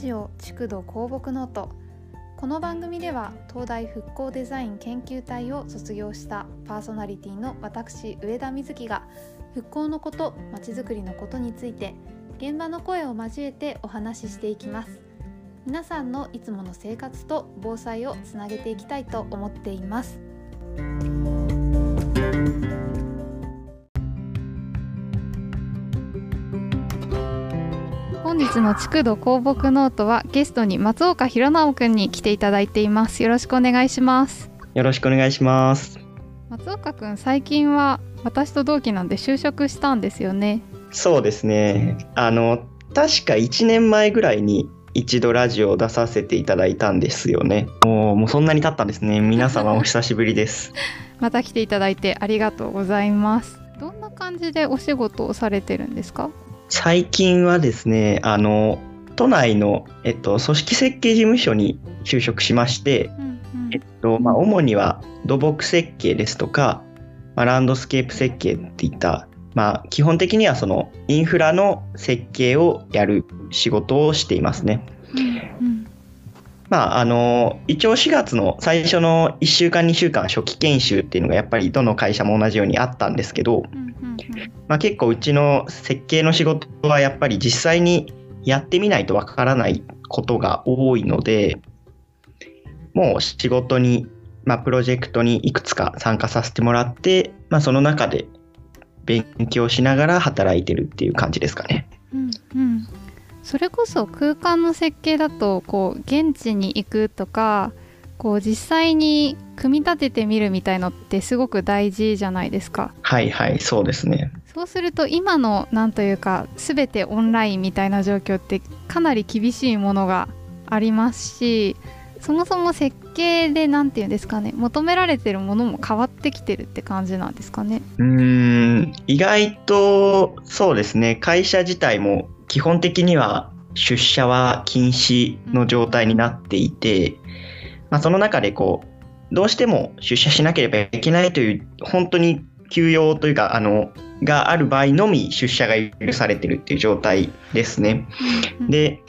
ジオ築土公木ノート。この番組では東大復興デザイン研究隊を卒業したパーソナリティの私上田瑞希が復興のことまちづくりのことについて現場の声を交えてお話ししていきます。皆さんのいつもの生活と防災をつなげていきたいと思っています。日の築土公木ノートはゲストに松岡弘直くんに来ていただいています。よろしくお願いします。よろしくお願いします松岡くん最近は私と同期なんで就職したんですよね。そうですね。あの確か1年前ぐらいに一度ラジオを出させていただいたんですよね。もうもうそんなに経ったんですね。皆様お久しぶりです。また来ていただいてありがとうございます。どんな感じでお仕事をされてるんですか？最近はですねあの都内の、えっと、組織設計事務所に就職しまして、うんうん、えっとまあ、主には土木設計ですとか、まあ、ランドスケープ設計っていったまあ、基本的にはそのインフラの設計をやる仕事をしていますね。うんうん、まあ、あの一応4月の最初の1週間2週間初期研修っていうのがやっぱりどの会社も同じようにあったんですけど、まあ、結構うちの設計の仕事はやっぱり実際にやってみないとわからないことが多いのでもう仕事に、まあ、プロジェクトにいくつか参加させてもらって、まあ、その中で勉強しながら働いてるっていう感じですかね。うんうん、それこそ空間の設計だとこう現地に行くとかこう実際に組み立ててみるみたいのってすごく大事じゃないですか。はいはいそうですね。そうすると今のなんというか全てオンラインみたいな状況ってかなり厳しいものがありますしそもそも設計で何て言うんですかね求められてるものも変わってきてるって感じなんですかねうん意外とそうですね会社自体も基本的には出社は禁止の状態になっていて、まあ、その中でこうどうしても出社しなければいけないという本当に休養というかあのがある場合のみ出社が許されてるっていう状態ですね。で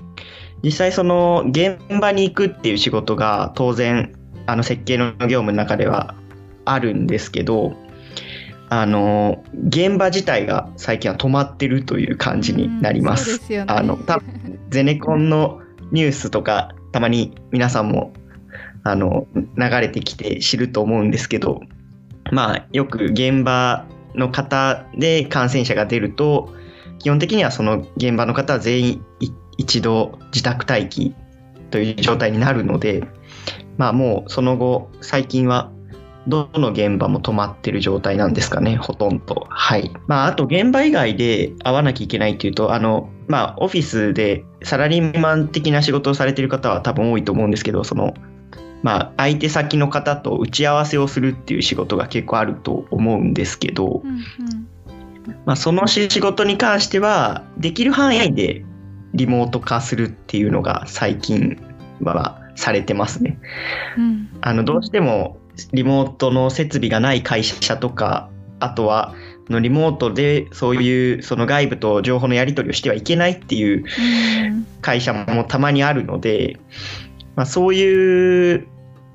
実際その現場に行くっていう仕事が当然あの設計の業務の中ではあるんですけどあの現場自体が最近は止まってるという感じになります。すね、あの多分ゼネコンのニュースとかたまに皆さんもあの流れてきて知ると思うんですけどまあよく現場の方で感染者が出ると基本的にはその現場の方は全員一度自宅待機という状態になるので、まあもうその後、最近はどの現場も止まってる状態なんですかね、ほとんど。はい。まあ、あと現場以外で会わなきゃいけないっていうと、あの、まあ、オフィスでサラリーマン的な仕事をされてる方は多分多いと思うんですけど、その、まあ、相手先の方と打ち合わせをするっていう仕事が結構あると思うんですけど、うんうん、まあ、その仕事に関しては、できる範囲でリモート化するっていうのが最近はされてますね。うん、あのどうしてもリモートの設備がない会社とかあとはのリモートでそういうその外部と情報のやり取りをしてはいけないっていう会社もたまにあるので、まあ、そういう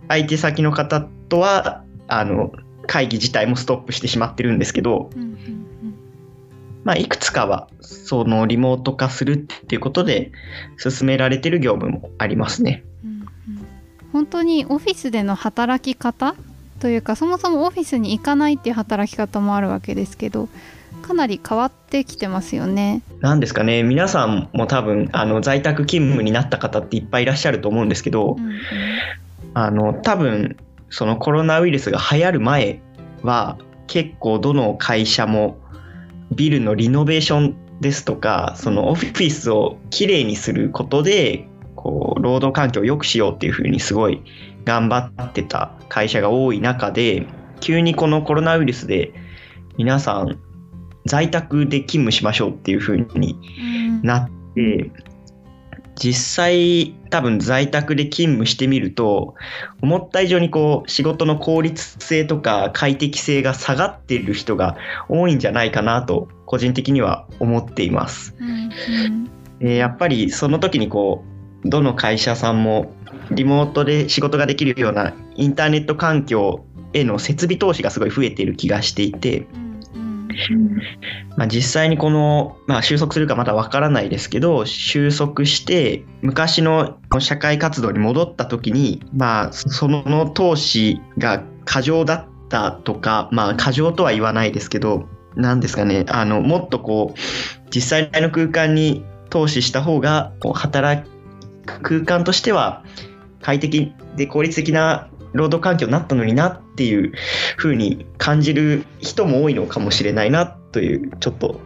相手先の方とはあの会議自体もストップしてしまってるんですけど、うんまあ、いくつかはそのリモート化するっていうことで進められてる業務もありますね。うんうん、本当にオフィスでの働き方というかそもそもオフィスに行かないっていう働き方もあるわけですけどかなり変わってきてますよね。なんですかね皆さんも多分あの在宅勤務になった方っていっぱいいらっしゃると思うんですけど、うんうん、あの多分そのコロナウイルスが流行る前は結構どの会社もビルのリノベーションですとかそのオフィスをきれいにすることでこう労働環境を良くしようっていうふうにすごい頑張ってた会社が多い中で急にこのコロナウイルスで皆さん在宅で勤務しましょうっていうふうになって、実際多分在宅で勤務してみると思った以上にこう仕事の効率性とか快適性が下がっている人が多いんじゃないかなと個人的には思っています。うんうん、やっぱりその時にこうどの会社さんもリモートで仕事ができるようなインターネット環境への設備投資がすごい増えている気がしていて、まあ、実際にこの、まあ、収束するかまだわからないですけど収束して昔の社会活動に戻った時に、まあ、その投資が過剰だったとか、まあ、過剰とは言わないですけど何ですかねあのもっとこう実際の空間に投資した方がこう働く空間としては快適で効率的な労働環境になったのになっていうふうに感じる人も多いのかもしれないなというちょっと、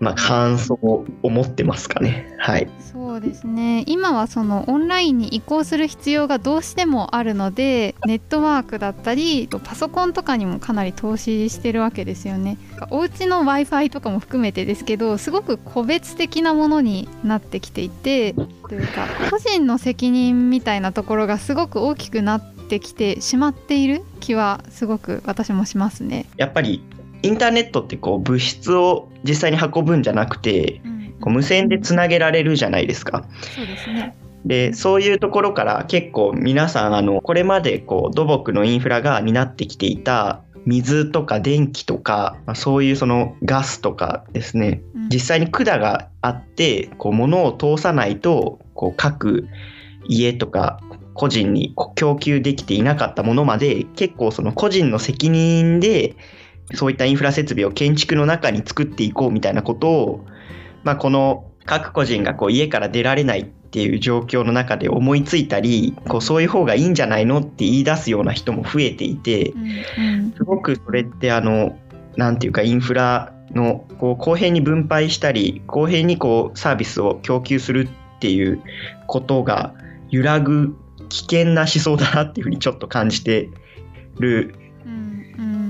まあ、感想を持ってますかね。はい、そうですね今はそのオンラインに移行する必要がどうしてもあるのでネットワークだったりパソコンとかにもかなり投資してるわけですよね。お家の w i f i とかも含めてですけどすごく個別的なものになってきていてというか個人の責任みたいなところがすごく大きくなってきてしまっている気はすごく私もしますね。やっぱりインターネットってこう物質を実際に運ぶんじゃなくて、うん、こう無線でつなげられるじゃないですか。そうですねでそういうところから結構皆さんあのこれまでこう土木のインフラが担ってきていた水とか電気とか、まあ、そういうそのガスとかですね、うん、実際に管があってこう物を通さないとこう各家とか個人に供給できていなかったものまで結構その個人の責任でそういったインフラ設備を建築の中に作っていこうみたいなことを、まあ、この各個人がこう家から出られないっていう状況の中で思いついたりこうそういう方がいいんじゃないのって言い出すような人も増えていてすごくそれってあの何て言うかインフラのこう公平に分配したり公平にこうサービスを供給するっていうことが揺らぐ危険な思想だなっていうふうにちょっと感じてる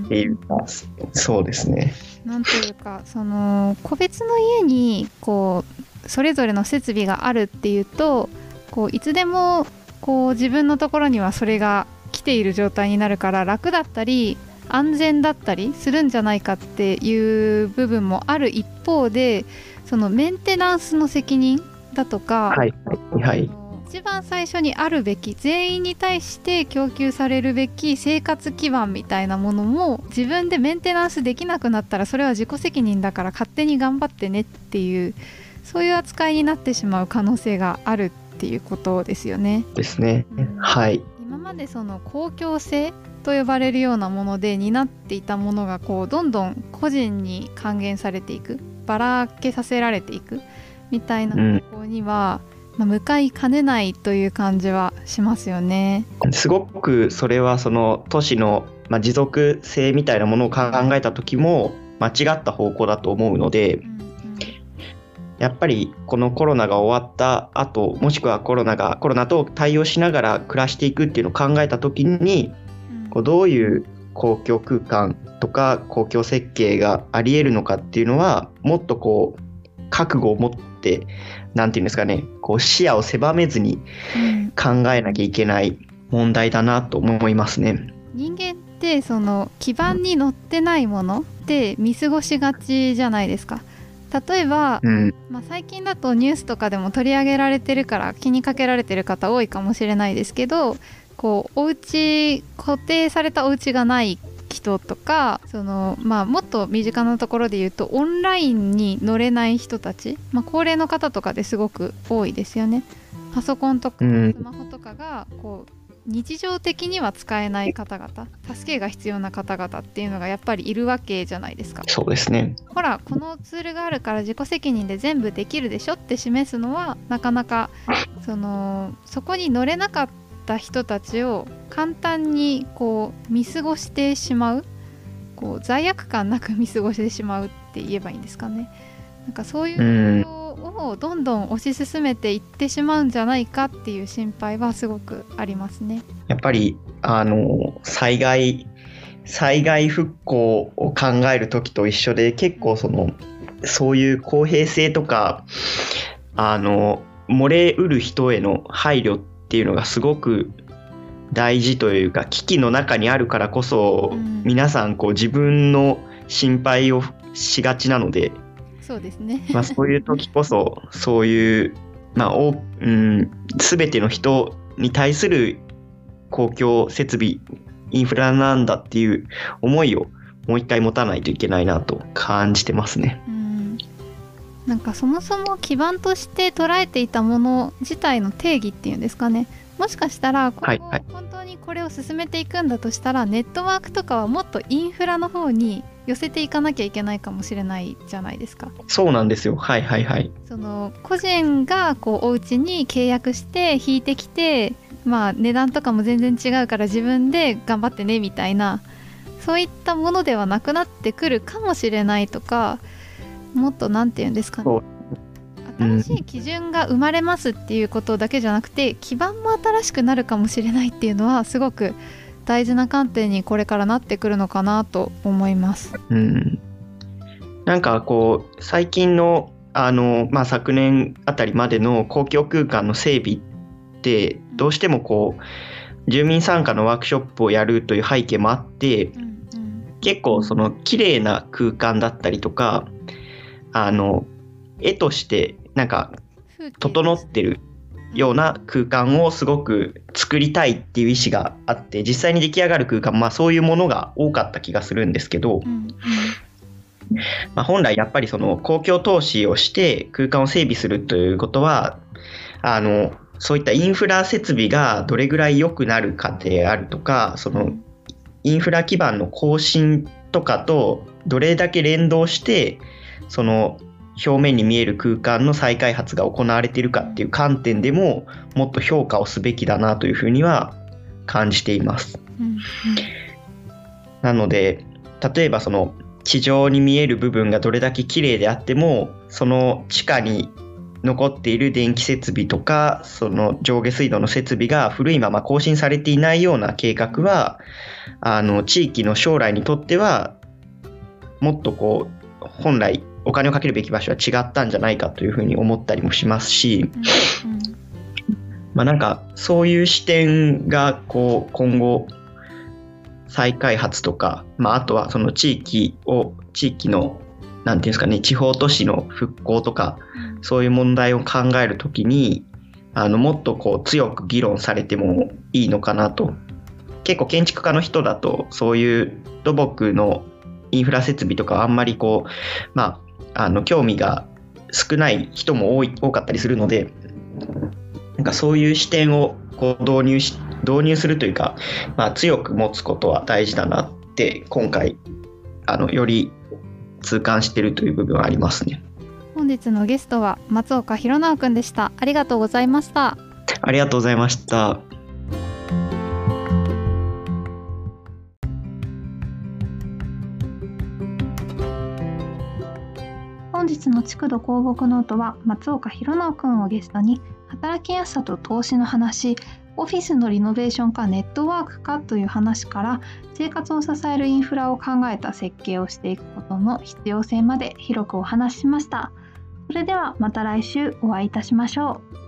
っていうか、そうですね。なんというかその個別の家にこうそれぞれの設備があるっていうとこういつでもこう自分のところにはそれが来ている状態になるから楽だったり安全だったりするんじゃないかっていう部分もある一方でそのメンテナンスの責任だとか、はいはい、一番最初にあるべき全員に対して供給されるべき生活基盤みたいなものも自分でメンテナンスできなくなったらそれは自己責任だから勝手に頑張ってねっていうそういう扱いになってしまう可能性があるっていうことですよね。ですね。はい。今までその公共性と呼ばれるようなもので担っていたものがこうどんどん個人に還元されていくばらけさせられていくみたいな方向には、うんまあ、向かいかねないという感じはしますよね。すごくそれはその都市の、まあ、持続性みたいなものを考えた時も間違った方向だと思うので、うんうん、やっぱりこのコロナが終わった後もしくはコロナがコロナと対応しながら暮らしていくっていうのを考えた時に、うん、こうどういう公共空間とか公共設計がありえるのかっていうのはもっとこう覚悟を持って何て言うんですかねこう視野を狭めずに考えなきゃいけない問題だなと思いますね。人間ってその基盤に乗ってないものって見過ごしがちじゃないですか。例えば、うん、まあ、最近だとニュースとかでも取り上げられてるから気にかけられてる方多いかもしれないですけどこうお家固定されたお家がない人とかその、まあ、もっと身近なところで言うとオンラインに乗れない人たち、まあ、高齢の方とかですごく多いですよね。パソコンとかスマホとかがこう日常的には使えない方々助けが必要な方々っていうのがやっぱりいるわけじゃないですか。そうですね。ほらこのツールがあるから自己責任で全部できるでしょって示すのはなかなかそのそこに乗れなかった人たちを簡単にこう見過ごしてしまうこう罪悪感なく見過ごしてしまうって言えばいいんですかね。なんかそういうをどんどん推し進めていってしまうんじゃないかっていう心配はすごくありますね。やっぱりあの災害災害復興を考える時と一緒で結構そのそういう公平性とかあの漏れうる人への配慮っっていうのがすごく大事というか危機の中にあるからこそ、うん、皆さんこう自分の心配をしがちなのでそうですね、まあ、そういう時こそそういうまあ、おうん、全ての人に対する公共設備インフラなんだっていう思いをもう一回持たないといけないなと感じてますね。うん。なんかそもそも基盤として捉えていたもの自体の定義っていうんですかね。もしかしたらこはいはい、本当にこれを進めていくんだとしたらネットワークとかはもっとインフラの方に寄せていかなきゃいけないかもしれないじゃないですか。そうなんですよはいはいはい。その個人がこうお家に契約して引いてきてまあ値段とかも全然違うから自分で頑張ってねみたいなそういったものではなくなってくるかもしれないとかもっと何て言うんですかね新しい基準が生まれますっていうことだけじゃなくて基盤も新しくなるかもしれないっていうのはすごく大事な観点にこれからなってくるのかなと思います。うん、なんかこう最近のあの、まあ、昨年あたりまでの公共空間の整備ってどうしてもこう住民参加のワークショップをやるという背景もあって、うんうん、結構その綺麗な空間だったりとかあの絵としてなんか整ってるような空間をすごく作りたいっていう意思があって実際に出来上がる空間まあそういうものが多かった気がするんですけど、うんまあ、本来やっぱりその公共投資をして空間を整備するということはあのそういったインフラ設備がどれぐらい良くなるかであるとかそのインフラ基盤の更新とかとどれだけ連動してその表面に見える空間の再開発が行われているかっていう観点でももっと評価をすべきだなというふうには感じています。うんうん、なので例えばその地上に見える部分がどれだけ綺麗であってもその地下に残っている電気設備とかその上下水道の設備が古いまま更新されていないような計画はあの地域の将来にとってはもっとこう本来お金をかけるべき場所は違ったんじゃないかというふうに思ったりもしますし、うんうん、まあなんかそういう視点がこう今後再開発とか、まあ、あとはその地域を地域のなんていうんですかね地方都市の復興とか、そういう問題を考えるときにあのもっとこう強く議論されてもいいのかなと。結構建築家の人だとそういう土木のインフラ設備とかあんまりこうまあの興味が少ない人も多い多かったりするのでなんかそういう視点をこう導入し導入するというか、まあ、強く持つことは大事だなって今回あのより痛感しているという部分はありますね。本日のゲストは松岡弘直くんでした。ありがとうございました。ありがとうございました日の築土構木ノートは松岡弘直くんをゲストに働きやすさと投資の話オフィスのリノベーションかネットワークかという話から生活を支えるインフラを考えた設計をしていくことの必要性まで広くお話ししました。それではまた来週お会いいたしましょう。